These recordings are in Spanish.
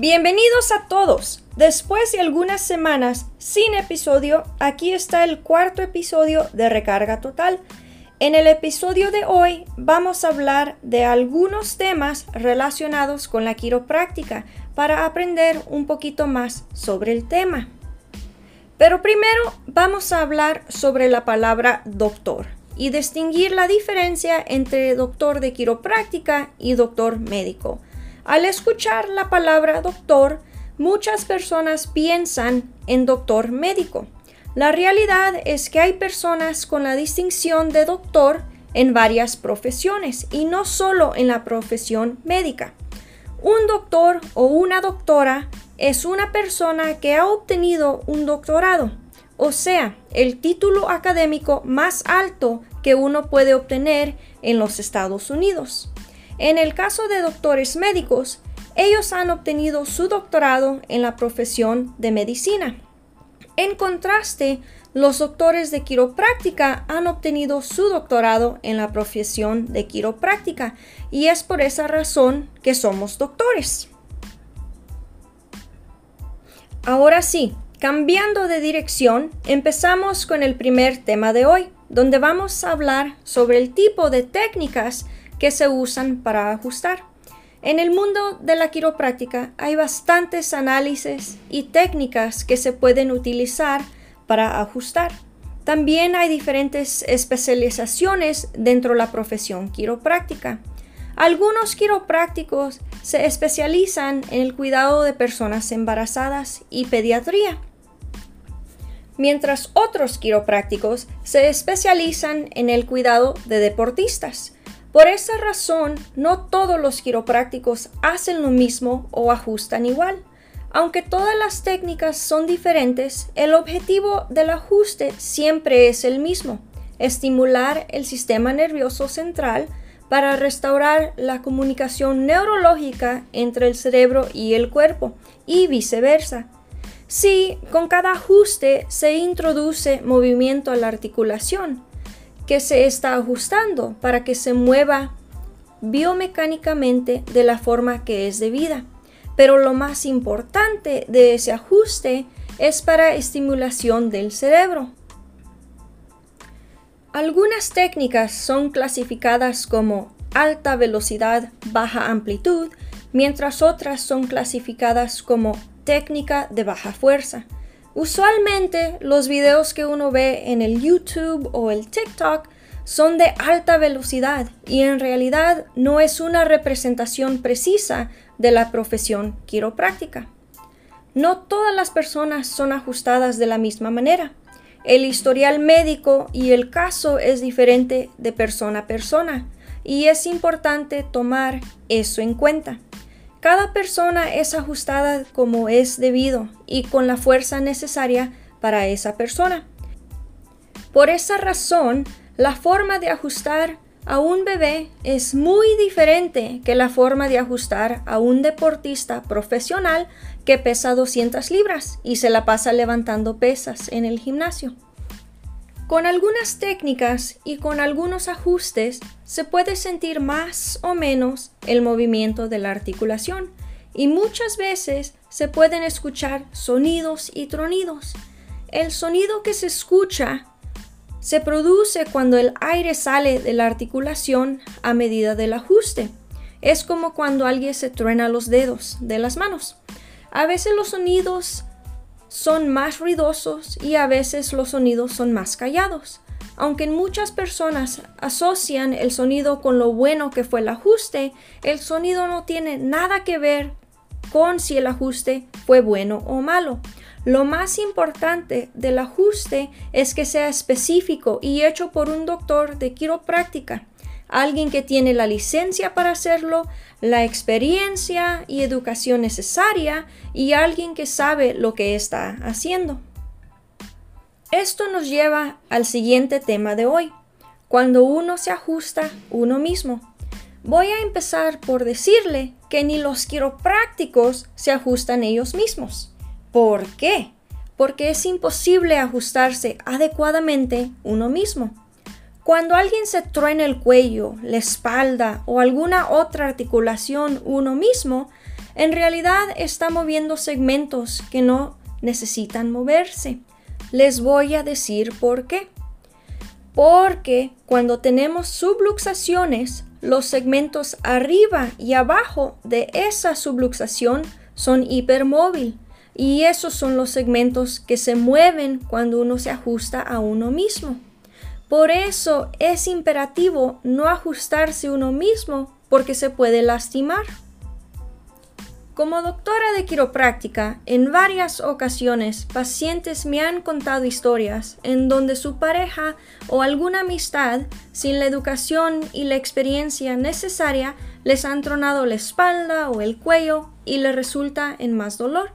Bienvenidos a todos. Después de algunas semanas sin episodio, aquí está el cuarto episodio de Recarga Total. En el episodio de hoy vamos a hablar de algunos temas relacionados con la quiropráctica para aprender un poquito más sobre el tema. Pero primero vamos a hablar sobre la palabra doctor y distinguir la diferencia entre doctor de quiropráctica y doctor médico. Al escuchar la palabra doctor, muchas personas piensan en doctor médico. La realidad es que hay personas con la distinción de doctor en varias profesiones y no solo en la profesión médica. Un doctor o una doctora es una persona que ha obtenido un doctorado, o sea, el título académico más alto que uno puede obtener en los Estados Unidos. En el caso de doctores médicos, ellos han obtenido su doctorado en la profesión de medicina. En contraste, los doctores de quiropráctica han obtenido su doctorado en la profesión de quiropráctica y es por esa razón que somos doctores. Ahora sí, cambiando de dirección, empezamos con el primer tema de hoy, donde vamos a hablar sobre el tipo de técnicas que se usan para ajustar. En el mundo de la quiropráctica hay bastantes análisis y técnicas que se pueden utilizar para ajustar. También hay diferentes especializaciones dentro de la profesión quiropráctica. Algunos quiroprácticos se especializan en el cuidado de personas embarazadas y pediatría, mientras otros quiroprácticos se especializan en el cuidado de deportistas. Por esa razón, no todos los quiroprácticos hacen lo mismo o ajustan igual. Aunque todas las técnicas son diferentes, el objetivo del ajuste siempre es el mismo, estimular el sistema nervioso central para restaurar la comunicación neurológica entre el cerebro y el cuerpo y viceversa. Si con cada ajuste se introduce movimiento a la articulación, que se está ajustando para que se mueva biomecánicamente de la forma que es debida. Pero lo más importante de ese ajuste es para estimulación del cerebro. Algunas técnicas son clasificadas como alta velocidad, baja amplitud, mientras otras son clasificadas como técnica de baja fuerza. Usualmente los videos que uno ve en el YouTube o el TikTok son de alta velocidad y en realidad no es una representación precisa de la profesión quiropráctica. No todas las personas son ajustadas de la misma manera. El historial médico y el caso es diferente de persona a persona y es importante tomar eso en cuenta. Cada persona es ajustada como es debido y con la fuerza necesaria para esa persona. Por esa razón, la forma de ajustar a un bebé es muy diferente que la forma de ajustar a un deportista profesional que pesa 200 libras y se la pasa levantando pesas en el gimnasio. Con algunas técnicas y con algunos ajustes se puede sentir más o menos el movimiento de la articulación y muchas veces se pueden escuchar sonidos y tronidos. El sonido que se escucha se produce cuando el aire sale de la articulación a medida del ajuste. Es como cuando alguien se truena los dedos de las manos. A veces los sonidos son más ruidosos y a veces los sonidos son más callados. Aunque muchas personas asocian el sonido con lo bueno que fue el ajuste, el sonido no tiene nada que ver con si el ajuste fue bueno o malo. Lo más importante del ajuste es que sea específico y hecho por un doctor de quiropráctica alguien que tiene la licencia para hacerlo, la experiencia y educación necesaria y alguien que sabe lo que está haciendo. Esto nos lleva al siguiente tema de hoy, cuando uno se ajusta uno mismo. Voy a empezar por decirle que ni los quiroprácticos se ajustan ellos mismos. ¿Por qué? Porque es imposible ajustarse adecuadamente uno mismo. Cuando alguien se truena el cuello, la espalda o alguna otra articulación uno mismo, en realidad está moviendo segmentos que no necesitan moverse. Les voy a decir por qué. Porque cuando tenemos subluxaciones, los segmentos arriba y abajo de esa subluxación son hipermóvil y esos son los segmentos que se mueven cuando uno se ajusta a uno mismo. Por eso es imperativo no ajustarse uno mismo porque se puede lastimar. Como doctora de quiropráctica, en varias ocasiones pacientes me han contado historias en donde su pareja o alguna amistad, sin la educación y la experiencia necesaria, les han tronado la espalda o el cuello y le resulta en más dolor.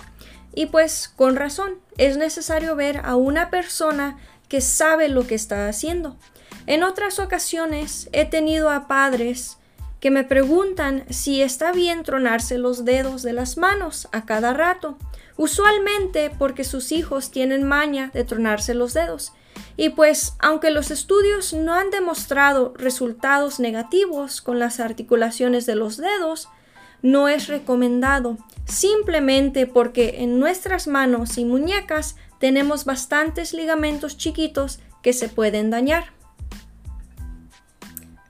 Y pues con razón, es necesario ver a una persona que sabe lo que está haciendo. En otras ocasiones he tenido a padres que me preguntan si está bien tronarse los dedos de las manos a cada rato, usualmente porque sus hijos tienen maña de tronarse los dedos. Y pues, aunque los estudios no han demostrado resultados negativos con las articulaciones de los dedos, no es recomendado, simplemente porque en nuestras manos y muñecas tenemos bastantes ligamentos chiquitos que se pueden dañar.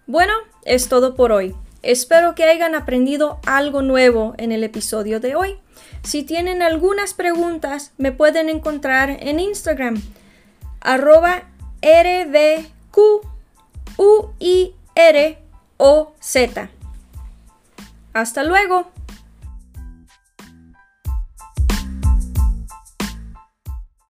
Bueno, es todo por hoy. Espero que hayan aprendido algo nuevo en el episodio de hoy. Si tienen algunas preguntas, me pueden encontrar en Instagram, arroba. Hasta luego.